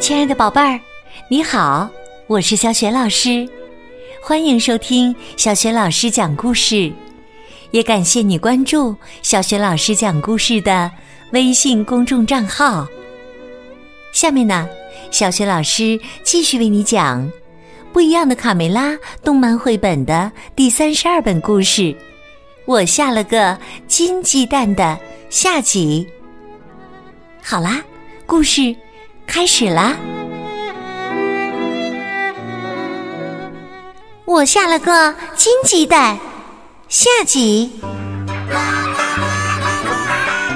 亲爱的宝贝儿，你好，我是小雪老师，欢迎收听小雪老师讲故事，也感谢你关注小雪老师讲故事的微信公众账号。下面呢，小雪老师继续为你讲《不一样的卡梅拉》动漫绘本的第三十二本故事。我下了个金鸡蛋的下集。好啦，故事开始啦！我下了个金鸡蛋下集。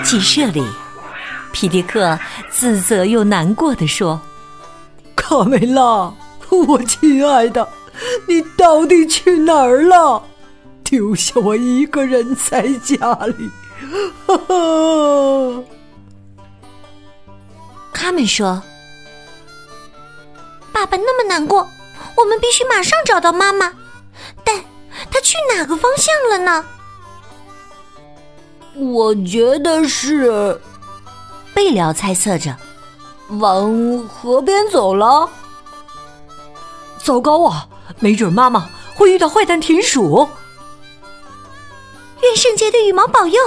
鸡舍里，皮迪克自责又难过的说：“卡梅拉，我亲爱的，你到底去哪儿了？”丢下我一个人在家里，他们说：“爸爸那么难过，我们必须马上找到妈妈。但他去哪个方向了呢？”我觉得是，贝辽猜测着，往河边走了。糟糕啊！没准妈妈会遇到坏蛋田鼠。愿圣洁的羽毛保佑！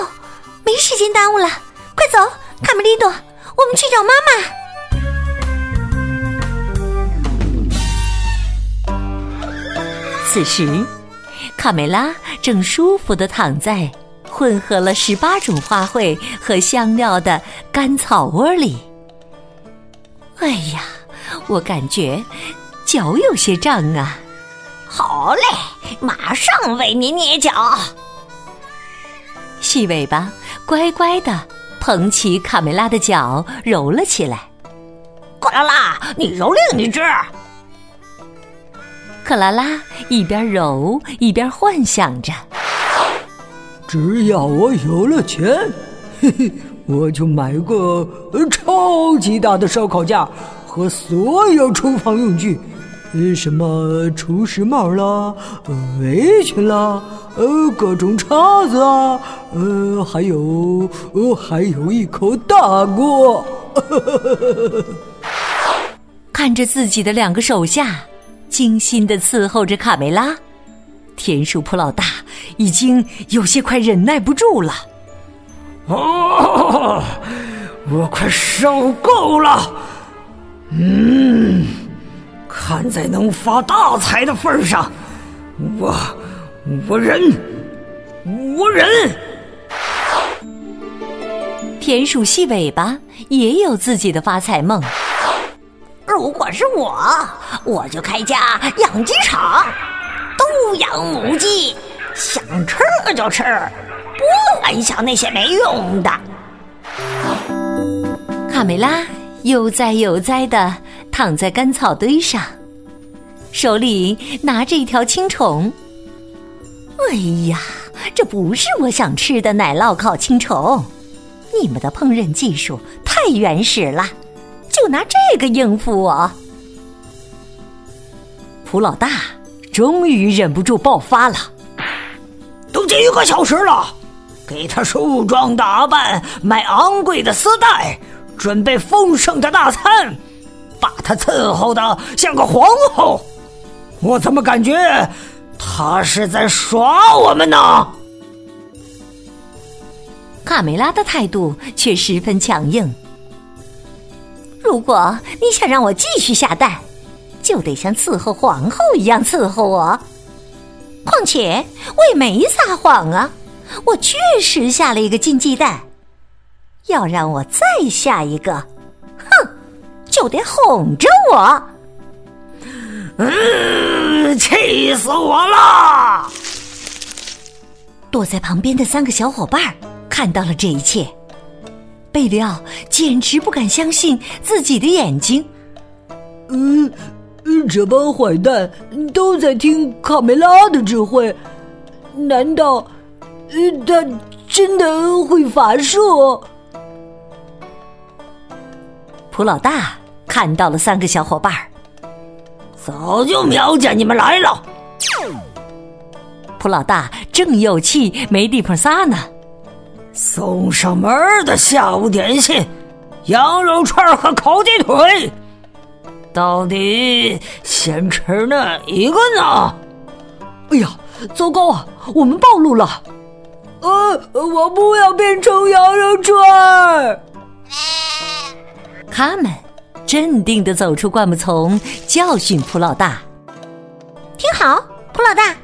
没时间耽误了，快走，卡梅利多，我们去找妈妈。此时，卡梅拉正舒服的躺在混合了十八种花卉和香料的干草窝里。哎呀，我感觉脚有些胀啊！好嘞，马上为您捏脚。细尾巴乖乖的捧起卡梅拉的脚揉了起来。克拉拉，你揉另一只。克拉拉一边揉一边幻想着：只要我有了钱，嘿嘿，我就买个超级大的烧烤架和所有厨房用具，什么厨师帽啦，围裙啦。呃，各种叉子啊，呃，还有，呃，还有一口大锅。看着自己的两个手下精心的伺候着卡梅拉，田鼠普老大已经有些快忍耐不住了。哦，我快受够了。嗯，看在能发大财的份上，我。我忍，我忍。田鼠细尾巴也有自己的发财梦。如果是我，我就开家养鸡场，都养母鸡，想吃就吃，不幻想那些没用的。卡梅拉悠哉悠哉的躺在干草堆上，手里拿着一条青虫。哎呀，这不是我想吃的奶酪烤青虫！你们的烹饪技术太原始了，就拿这个应付我。蒲老大终于忍不住爆发了，都几个小时了，给他梳妆打扮，买昂贵的丝带，准备丰盛的大餐，他伺候的像个皇后，我怎么感觉？他是在耍我们呢！卡梅拉的态度却十分强硬。如果你想让我继续下蛋，就得像伺候皇后一样伺候我。况且我也没撒谎啊，我确实下了一个金鸡蛋。要让我再下一个，就得哄着我。嗯，气死我了！躲在旁边的三个小伙伴看到了这一切，贝里奥简直不敢相信自己的眼睛。嗯，这帮坏蛋都在听卡梅拉的指挥，难道他真的会法术？普老大看到了三个小伙伴儿。早就瞄见你们来了，普老大正有气没地方撒呢，送上门的下午点心，羊肉串和烤鸡腿，到底先吃哪一个呢？哎呀，糟糕啊！我们暴露了。呃，我不要变成羊肉串。他们镇定的走出灌木丛，教训普老大：“听好，普老大，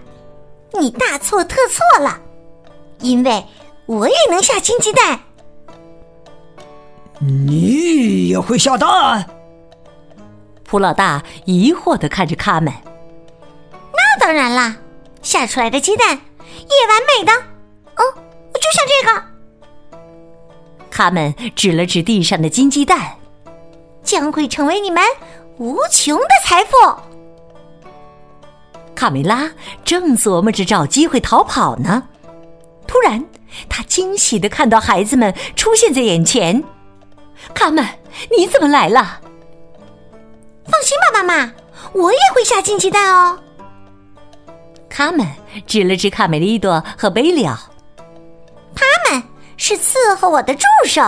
你大错特错了，因为我也能下金鸡蛋。你也会下蛋？”普老大疑惑的看着他们：“那当然啦，下出来的鸡蛋也完美的。哦，就像这个。”他们指了指地上的金鸡蛋。将会成为你们无穷的财富。卡梅拉正琢磨着找机会逃跑呢，突然，他惊喜的看到孩子们出现在眼前。卡门，你怎么来了？放心吧，妈妈，我也会下金鸡蛋哦。卡门指了指卡梅利多和贝里奥，他们是伺候我的助手。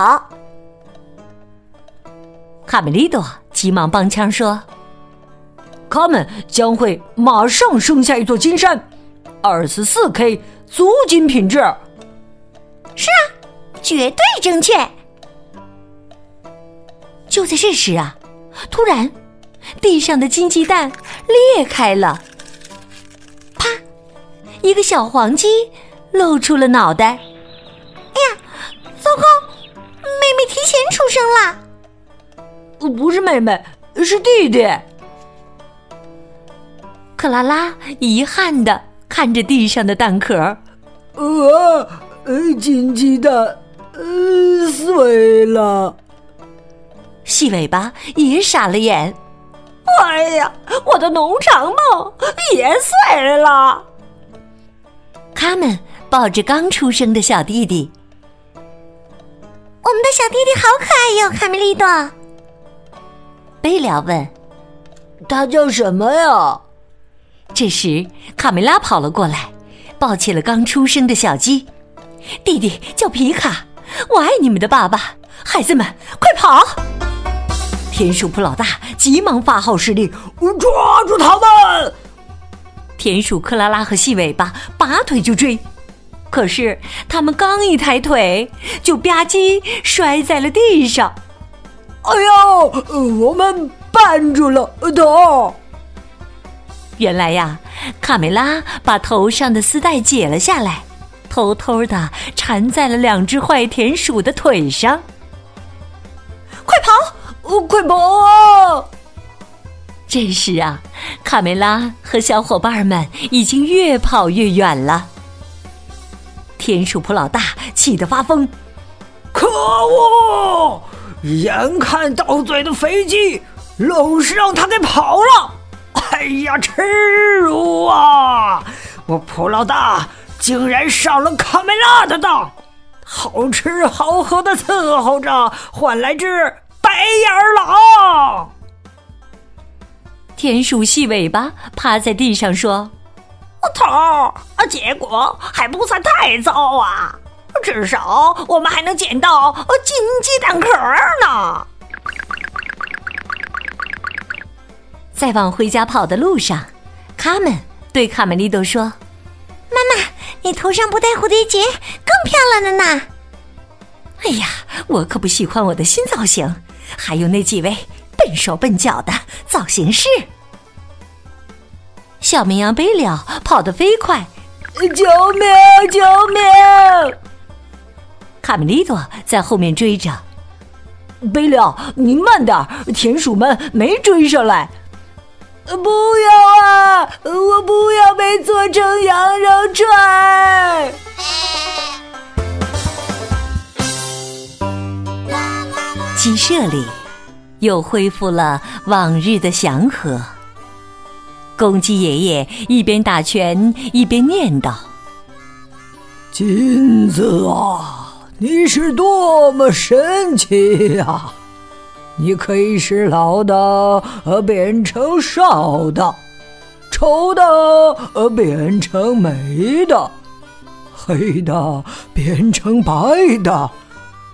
卡梅利多急忙帮腔说：“他们将会马上生下一座金山，二十四 K 足金品质。”是啊，绝对正确。就在这时啊，突然，地上的金鸡蛋裂开了，啪！一个小黄鸡露出了脑袋。哎呀，糟糕！妹妹提前出生了。不是妹妹，是弟弟。克拉拉遗憾的看着地上的蛋壳，呃，金鸡蛋，呃，碎了。细尾巴也傻了眼。哎呀，我的农场梦也碎了。他们抱着刚出生的小弟弟。我们的小弟弟好可爱哟，卡梅利多。贝利问：“他叫什么呀？”这时，卡梅拉跑了过来，抱起了刚出生的小鸡。弟弟叫皮卡，我爱你们的爸爸。孩子们，快跑！田鼠普老大急忙发号施令：“抓住他们！”田鼠克拉拉和细尾巴拔腿就追，可是他们刚一抬腿，就吧唧摔在了地上。哎呦，我们绊住了头。原来呀，卡梅拉把头上的丝带解了下来，偷偷的缠在了两只坏田鼠的腿上。快跑！快跑啊！这时啊，卡梅拉和小伙伴们已经越跑越远了。田鼠普老大气得发疯，可恶！眼看到嘴的飞机，愣是让他给跑了！哎呀，耻辱啊！我普老大竟然上了卡梅拉的当，好吃好喝的伺候着，换来只白眼狼。田鼠细尾巴趴在地上说：“头儿，结果还不算太糟啊。”至少我们还能捡到金鸡蛋壳呢。在往回家跑的路上，卡门对卡梅利多说：“妈妈，你头上不戴蝴蝶结更漂亮了呢。”哎呀，我可不喜欢我的新造型，还有那几位笨手笨脚的造型师。小绵羊贝了跑得飞快，救命！救命！卡梅利多在后面追着，贝利奥，你慢点，田鼠们没追上来。不要啊！我不要被做成羊肉串。鸡舍里又恢复了往日的祥和。公鸡爷爷一边打拳一边念叨：“金子啊！”你是多么神奇呀！你可以使老的呃变成少的，丑的呃变成美的，黑的变成白的，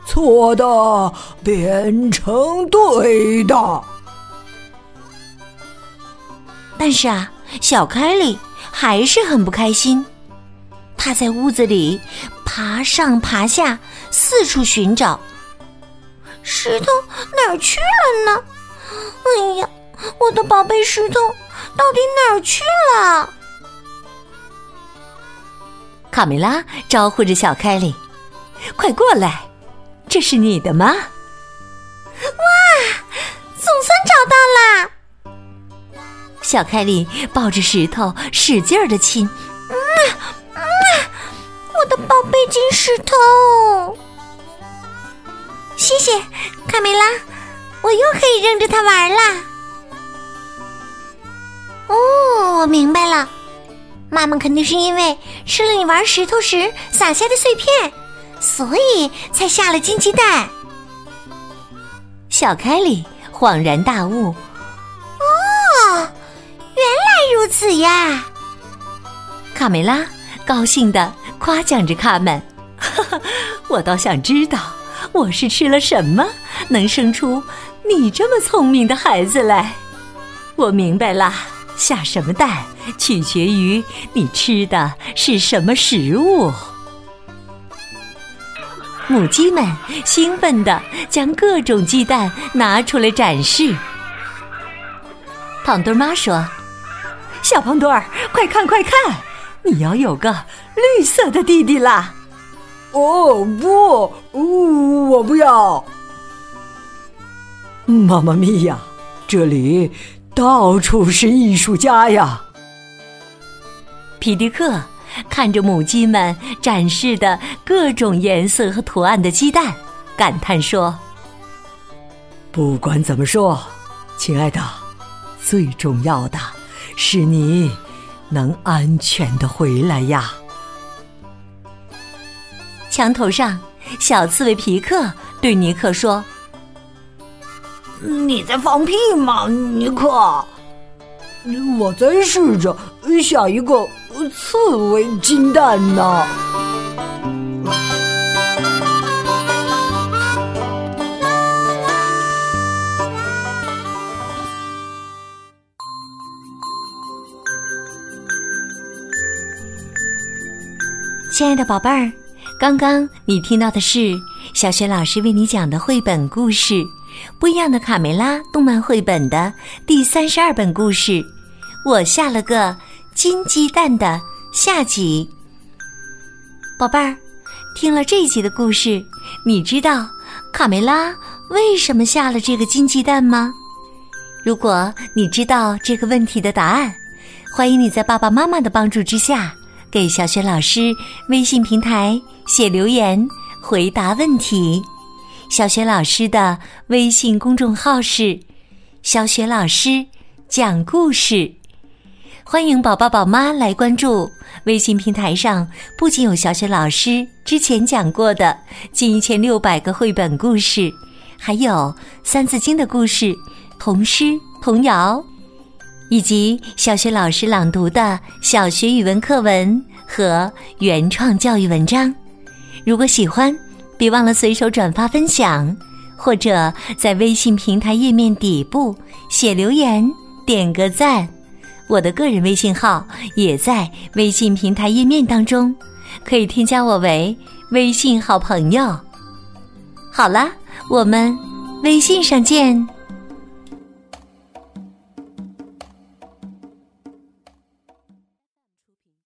错的变成对的。但是啊，小凯里还是很不开心。他在屋子里爬上爬下，四处寻找。石头哪儿去了呢？哎呀，我的宝贝石头到底哪儿去了？卡梅拉招呼着小凯里：“快过来，这是你的吗？”哇，总算找到啦！小凯里抱着石头使劲儿的亲，嗯，我的宝贝金石头，谢谢卡梅拉，我又可以扔着它玩啦。哦，我明白了，妈妈肯定是因为吃了你玩石头时撒下的碎片，所以才下了金鸡蛋。小凯里恍然大悟。哦，原来如此呀，卡梅拉高兴的夸奖着卡门。我倒想知道，我是吃了什么能生出你这么聪明的孩子来？我明白啦，下什么蛋取决于你吃的是什么食物。母鸡们兴奋的将各种鸡蛋拿出来展示。胖墩妈说。小胖墩儿，快看快看，你要有个绿色的弟弟啦！哦不，我不要！妈妈咪呀，这里到处是艺术家呀！皮迪克看着母鸡们展示的各种颜色和图案的鸡蛋，感叹说：“不管怎么说，亲爱的，最重要的。”是你能安全的回来呀！墙头上，小刺猬皮克对尼克说：“你在放屁吗，尼克？我在试着下一个刺猬金蛋呢。”亲爱的宝贝儿，刚刚你听到的是小雪老师为你讲的绘本故事《不一样的卡梅拉》动漫绘本的第三十二本故事。我下了个金鸡蛋的下集。宝贝儿，听了这一集的故事，你知道卡梅拉为什么下了这个金鸡蛋吗？如果你知道这个问题的答案，欢迎你在爸爸妈妈的帮助之下。给小雪老师微信平台写留言回答问题。小雪老师的微信公众号是“小雪老师讲故事”，欢迎宝宝宝妈来关注。微信平台上不仅有小雪老师之前讲过的近一千六百个绘本故事，还有《三字经》的故事、童诗、童谣。以及小学老师朗读的小学语文课文和原创教育文章，如果喜欢，别忘了随手转发分享，或者在微信平台页面底部写留言点个赞。我的个人微信号也在微信平台页面当中，可以添加我为微信好朋友。好了，我们微信上见。